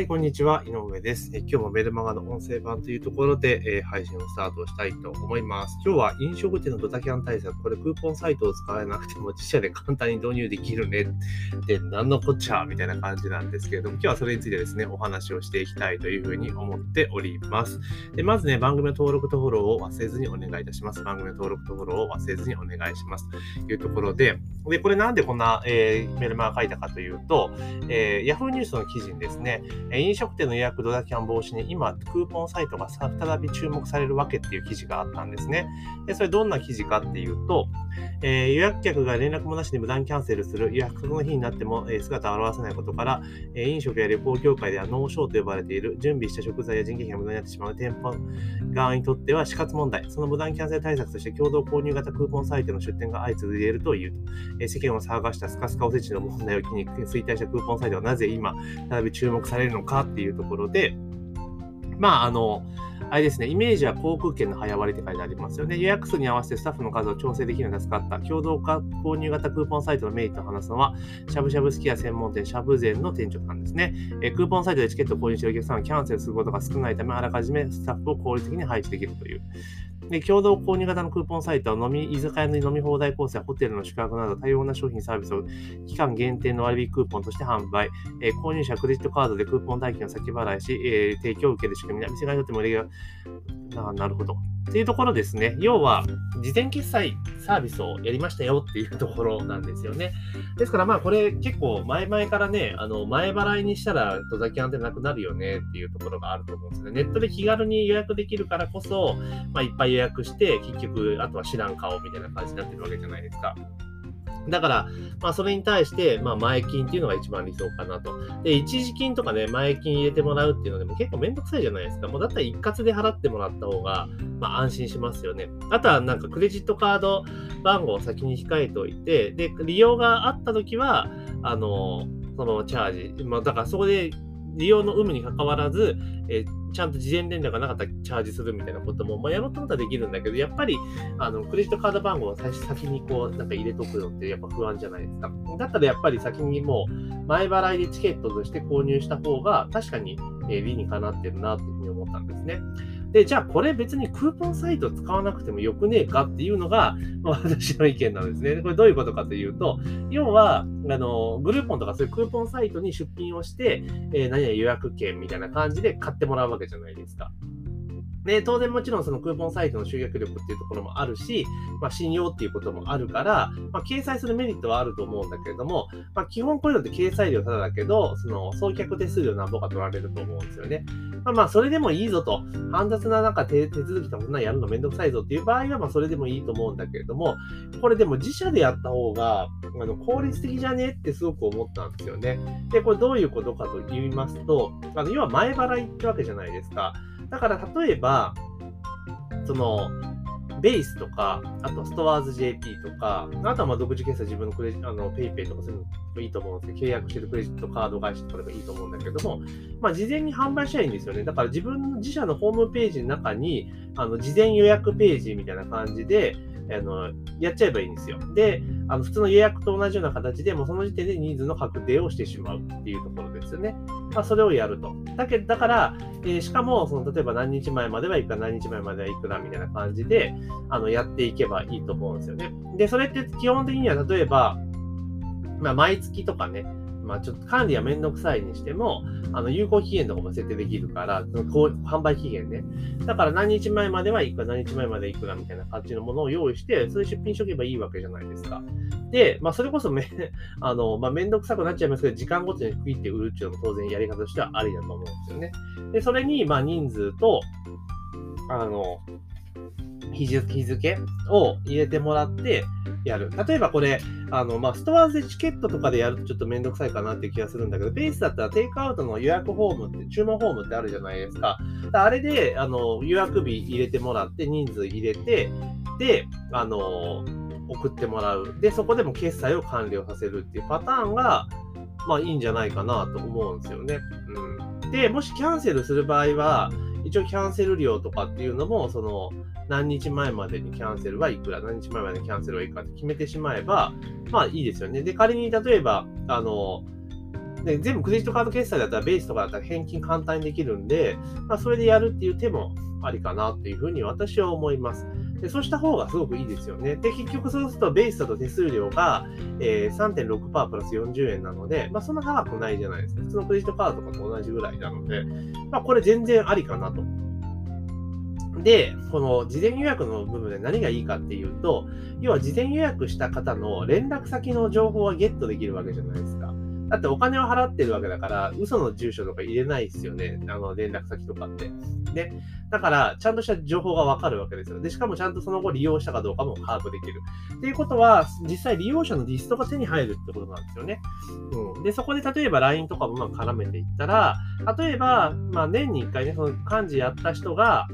はい、こんにちは。井上です。え今日もメルマガの音声版というところで、えー、配信をスタートしたいと思います。今日は飲食店のドタキャン対策、これクーポンサイトを使えなくても自社で簡単に導入できるねって何のこっちゃみたいな感じなんですけれども、今日はそれについてですね、お話をしていきたいというふうに思っております。でまずね、番組の登録とフォローを忘れずにお願いいたします。番組の登録とフォローを忘れずにお願いします。というところで、で、これなんでこんな、えー、メルマガ書いたかというと、えー、Yahoo ニュースの記事にですね、飲食店の予約ドタキャン防止に今、クーポンサイトが再び注目されるわけっていう記事があったんですね。で、それどんな記事かっていうと、えー、予約客が連絡もなしに無断キャンセルする、予約の日になっても、え、姿を現さないことから、え、飲食や旅行業界ではノーショーと呼ばれている、準備した食材や人件費が無駄になってしまう店舗側にとっては死活問題。その無断キャンセル対策として共同購入型クーポンサイトの出店が相次いでいるというと、え、世間を騒がしたスカスカおせちの問題を機に衰退したクーポンサイトはなぜ今、再び注目されるのかっていうところで、まあ、あの、あれですね、イメージは航空券の早割りって書いてありますよね。予約数に合わせてスタッフの数を調整できるのが助かった。共同購入型クーポンサイトのメリットを話すのは、しゃぶしゃぶすき家専門店、しゃぶ膳の店長さんですね。えクーポンサイトでチケットを購入しているお客さんはキャンセルすることが少ないため、あらかじめスタッフを効率的に配置できるという。で、共同購入型のクーポンサイトは飲み、居酒屋の飲み放題コースやホテルの宿泊など多様な商品サービスを期間限定の割引クーポンとして販売。えー、購入者クレジットカードでクーポン代金を先払いし、えー、提供を受ける仕組みな、店側にとってもレギュラー、なるほど。っていうところですね。要は、事前決済サービスをやりましたよっていうところなんですよね。ですから、まあ、これ結構前々からね、あの、前払いにしたらドザキャンってなくなるよねっていうところがあると思うんですね。ネットで気軽に予約できるからこそ、まあ、いっぱい予約して、結局、あとは知らん顔みたいな感じになってるわけじゃないですか。だから、まあ、それに対して、まあ、前金っていうのが一番理想かなと。で、一時金とかね、前金入れてもらうっていうのでも結構めんどくさいじゃないですか。もうだったら一括で払ってもらった方が、まあ、安心しますよね。あとは、なんかクレジットカード番号を先に控えておいて、で、利用があった時は、あの、そのチャージ、まあ、だからそこで利用の有無にかかわらず、えー、ちゃんと事前連絡がなかったらチャージするみたいなことも、まあ、やろうと思ったらできるんだけど、やっぱり、あの、クレジットカード番号を最初先にこう、なんか入れとくのってやっぱ不安じゃないですか。だったらやっぱり先にもう、前払いでチケットとして購入した方が、確かに、え、理にかなってるなっていうふうに思ったんですね。で、じゃあこれ別にクーポンサイト使わなくてもよくねえかっていうのが、私の意見なんですね。これどういうことかというと、要は、あの、グルーポンとかそういうクーポンサイトに出品をして、えー、何々予約券みたいな感じで買ってもらうわけじゃないですか。で、当然もちろんそのクーポンサイトの集客力っていうところもあるし、まあ、信用っていうこともあるから、まあ、掲載するメリットはあると思うんだけれども、まあ、基本こういうのって掲載料ただだけど、その送客手数料なんぼか取られると思うんですよね。まあまあ、それでもいいぞと、煩雑ななんか手手続きとかそんなやるのめんどくさいぞっていう場合は、まあそれでもいいと思うんだけれども、これでも自社でやった方が、あの、効率的じゃねってすごく思ったんですよね。で、これどういうことかと言いますと、あの、要は前払いってわけじゃないですか。だから例えば、その、ベースとか、あとストアーズ JP とか、あとはまあ独自決済自分のクレジあの PayPay とかするのもいいと思うんですけど、契約してるクレジットカード会社とかでもいいと思うんだけども、まあ事前に販売したらいいんですよね。だから自分の自社のホームページの中に、あの事前予約ページみたいな感じで、あの、やっちゃえばいいんですよ。で、あの、普通の予約と同じような形で、もうその時点でニーズの確定をしてしまうっていうところですよね。まあ、それをやると。だけど、だから、えー、しかも、その、例えば何日前まではいくら、何日前まではいくらみたいな感じで、あの、やっていけばいいと思うんですよね。で、それって基本的には、例えば、まあ、毎月とかね、まあ、ちょっと管理はめんどくさいにしても、あの、有効期限とかも設定できるから、その販売期限ね。だから何日前まではいくら、何日前までいくらみたいな感じのものを用意して、それ出品しとけばいいわけじゃないですか。で、まあ、それこそめ、あの、まあ、めんどくさくなっちゃいますけど、時間ごとに区切って売るっていうのも当然やり方としてはありだと思うんですよね。で、それに、ま、人数と、あの、日付を入れてもらってやる。例えばこれ、あの、まあ、ストアーズでチケットとかでやるとちょっとめんどくさいかなって気がするんだけど、ベースだったらテイクアウトの予約フォームって、注文フォームってあるじゃないですか。あれで、あの、予約日入れてもらって、人数入れて、で、あの、送ってもらう。で、そこでも決済を完了させるっていうパターンが、まあいいんじゃないかなと思うんですよね。うん。で、もしキャンセルする場合は、一応キャンセル料とかっていうのも、その、何日前までにキャンセルはいくら、何日前までにキャンセルはいくらって決めてしまえば、まあいいですよね。で、仮に例えば、あの、で全部クレジットカード決済だったらベースとかだったら返金簡単にできるんで、まあ、それでやるっていう手もありかなっていうふうに私は思います。でそうした方がすごくいいですよね。で、結局そうするとベースだと手数料が、えー、3.6%プラス40円なので、まあそんな高くないじゃないですか。普通のクレジットカードとかと同じぐらいなので、まあこれ全然ありかなと。で、この事前予約の部分で何がいいかっていうと、要は事前予約した方の連絡先の情報はゲットできるわけじゃないですか。だってお金を払ってるわけだから、嘘の住所とか入れないですよね。あの、連絡先とかって。で、だから、ちゃんとした情報がわかるわけですよ。で、しかもちゃんとその後利用したかどうかも把握できる。っていうことは、実際利用者のリストが手に入るってことなんですよね。うん。で、そこで例えば LINE とかもま絡めていったら、例えば、まあ年に1回ね、その幹事やった人が、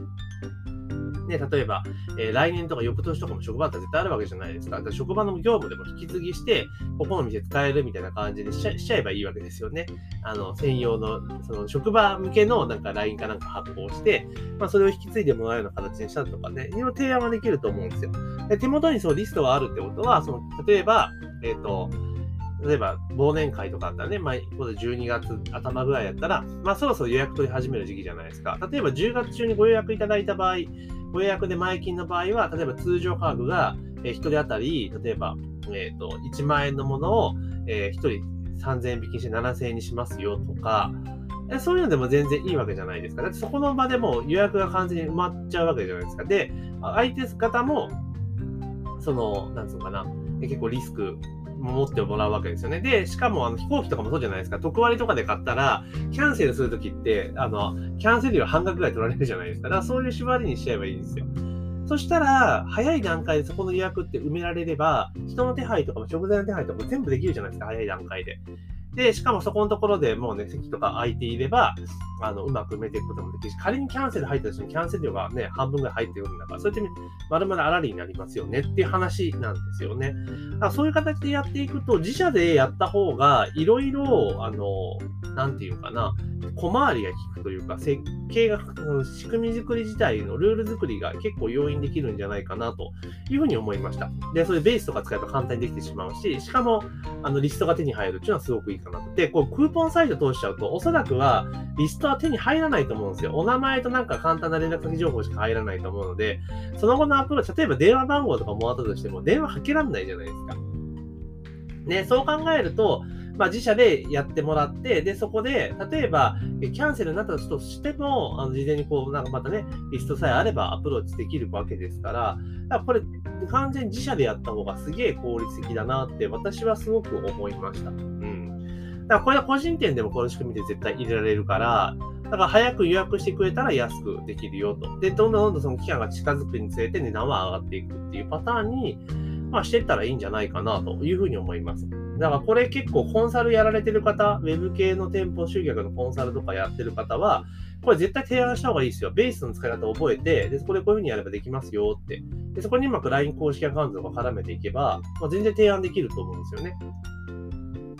ね、例えば、えー、来年とか翌年とかも職場だったら絶対あるわけじゃないですか。か職場の業務でも引き継ぎして、ここの店使えるみたいな感じでしちゃえばいいわけですよね。あの、専用の、その職場向けのなんか LINE かなんか発行して、まあ、それを引き継いでもらうような形にしたとかね、いろいろ提案はできると思うんですよ。で手元にそうリストがあるってことは、その、例えば、えっ、ー、と、例えば忘年会とかあったらね、まあ、12月頭ぐらいやったら、まあそろそろ予約取り始める時期じゃないですか。例えば10月中にご予約いただいた場合、予約で前金の場合は、例えば通常価格がえ1人当たり、例えば、えーと、1万円のものを、えー、1人3000円引きして7000円にしますよとか、そういうのでも全然いいわけじゃないですか。だってそこの場でも予約が完全に埋まっちゃうわけじゃないですか。で、相手方も、その、なんつうのかな、結構リスク持ってもらうわけですよね。で、しかもあの飛行機とかもそうじゃないですか。特割とかで買ったら、キャンセルするときって、あの、キャンセル料半額ぐらい取られるじゃないですか。だからそういう縛りにしちゃえばいいんですよ。そしたら、早い段階でそこの予約って埋められれば、人の手配とかも食材の手配とかも全部できるじゃないですか、早い段階で。で、しかもそこのところでもうね、席とか空いていれば、あの、うまく埋めていくこともできるし、仮にキャンセル入ったとしても、キャンセル料がね、半分ぐらい入ってくるんだから、そうやってまるまるあらりになりますよねっていう話なんですよね。だからそういう形でやっていくと、自社でやった方が、いろいろ、あの、なんていうかな、小回りが効くというか、設計が、仕組み作り自体のルール作りが結構容易にできるんじゃないかなというふうに思いました。で、それベースとか使えば簡単にできてしまうし、しかも、あの、リストが手に入るっていうのはすごくいいかなと。で、こう、クーポンサイト通しちゃうと、おそらくは、リストは手に入らないと思うんですよ。お名前となんか簡単な連絡先情報しか入らないと思うので、その後のアプローチ、例えば電話番号とかもらったとしても、電話かけらんないじゃないですか。ね、そう考えると、まあ、自社でやってもらって、で、そこで、例えば、キャンセルになったとしても、あの、事前にこう、なんかまたね、リストさえあればアプローチできるわけですから、だからこれ、完全に自社でやった方がすげえ効率的だなって、私はすごく思いました。うん。だからこれは個人店でもこの仕組みで絶対入れられるから、だから早く予約してくれたら安くできるよと。で、どんどんどんどんその期間が近づくにつれて値段は上がっていくっていうパターンに、まあ、してったらいいんじゃないかなというふうに思います。だからこれ結構コンサルやられてる方、ウェブ系の店舗集客のコンサルとかやってる方は、これ絶対提案した方がいいですよ。ベースの使い方を覚えて、で、そこでこういうふうにやればできますよって。で、そこにうまく LINE 公式アカウントとか絡めていけば、まあ、全然提案できると思うんですよね。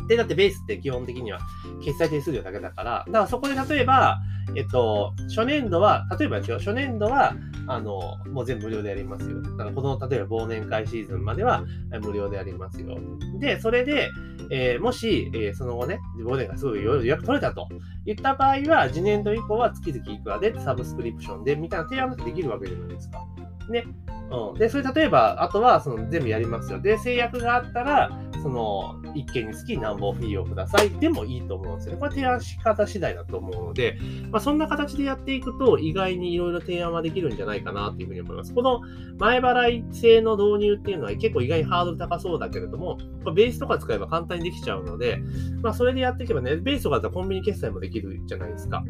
で、だってベースって基本的には決済手数料だけだから、だからそこで例えば、えっと、初年度は、例えばですよ、初年度は、あの、もう全部無料でやりますよ。だからこの、例えば忘年会シーズンまでは無料でやりますよ。で、それで、えー、もし、えー、その後ね、忘年会すごい予約取れたと言った場合は、次年度以降は月々いくらでサブスクリプションでみたいな提案ができるわけじゃないですか。ね。うん。で、それ例えば、あとは、その全部やりますよ。で、制約があったら、その、1件につき何本フィーをくださいでもいいと思うんですよね。これ提案し方次第だと思うので、まあ、そんな形でやっていくと、意外にいろいろ提案はできるんじゃないかなというふうに思います。この前払い制の導入っていうのは結構意外にハードル高そうだけれども、まあ、ベースとか使えば簡単にできちゃうので、まあ、それでやっていけばね、ベースとかだったらコンビニ決済もできるじゃないですか。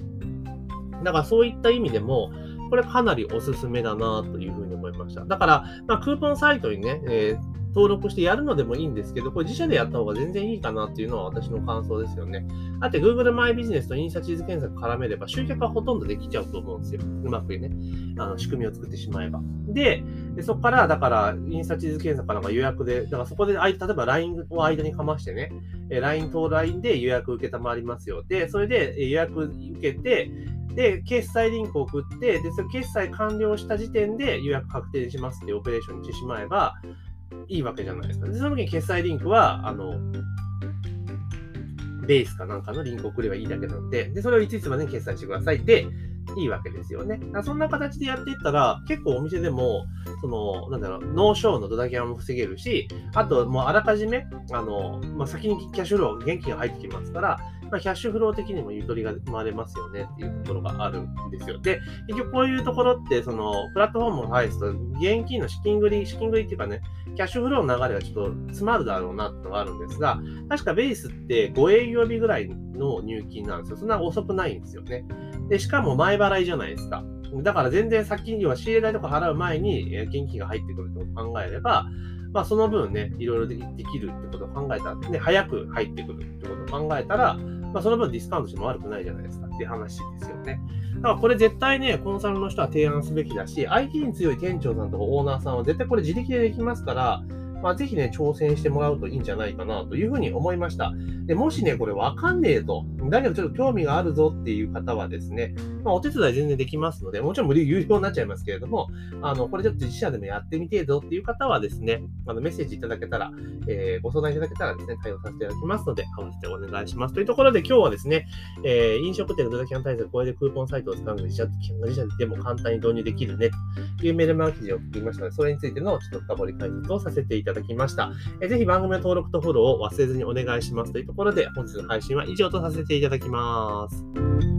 だからそういった意味でも、これかなりおすすめだなというふうにました。だから、まあ、クーポンサイトにね、えー登録してやるのでもいいんですけど、これ自社でやった方が全然いいかなっていうのは私の感想ですよね。だって Google マイビジネスとインスタ地図検索絡めれば集客はほとんどできちゃうと思うんですよ。うまくね、あの仕組みを作ってしまえば。で、そこから、だから、インスタ地図検索からか予約で、だからそこで、例えば LINE を間にかましてね、LINE と LINE で予約受けたまりますよ。で、それで予約受けて、で、決済リンクを送って、で、それ決済完了した時点で予約確定しますっていうオペレーションにしてしまえばいいわけじゃないですか。で、その時に決済リンクは、あの、ベースかなんかのリンクを送ればいいだけなので、で、それをいついつまでに決済してくださいで、いいわけですよね。そんな形でやっていったら、結構お店でも、その、なんだろう、 no-show のドタキャンも防げるし、あと、もうあらかじめ、あの、まあ、先にキャッシュフロー、現金が入ってきますから、まあ、キャッシュフロー的にもゆとりが生まれますよねっていうところがあるんですよ。で、結局こういうところって、その、プラットフォームを介すと、現金の資金繰り、資金繰りっていうかね、キャッシュフローの流れがちょっと詰まるだろうなってのがあるんですが、確かベースって5営業日ぐらいの入金なんですよ。そんな遅くないんですよね。で、しかも前払いじゃないですか。だから全然先には仕入れ代とか払う前に現金が入ってくるってことを考えれば、まあその分ね、いろいろできるってことを考えたら、ね、早く入ってくるってことを考えたら、まあその分ディスカウントしても悪くないじゃないですかっていう話ですよね。だからこれ絶対ね、コンサルの人は提案すべきだし、IT に強い店長さんとかオーナーさんは絶対これ自力でできますから、まあ、ぜひね、挑戦してもらうといいんじゃないかなというふうに思いました。でもしね、これわかんねえと、だけどちょっと興味があるぞっていう方はですね、まあ、お手伝い全然できますので、もちろん無料有料になっちゃいますけれども、あの、これちょっと自社でもやってみてえぞっていう方はですね、あのメッセージいただけたら、えー、ご相談いただけたらですね、対応させていただきますので、合わせてお願いします。というところで今日はですね、えー、飲食店のドタキャン対策、これでクーポンサイトを使うので自社自社でも簡単に導入できるねというメールマガ記事を送りましたので、それについてのちょっと深掘り解説をさせていただきますただきました。えー、ぜひ番組の登録とフォローを忘れずにお願いしますというところで、本日の配信は以上とさせていただきます。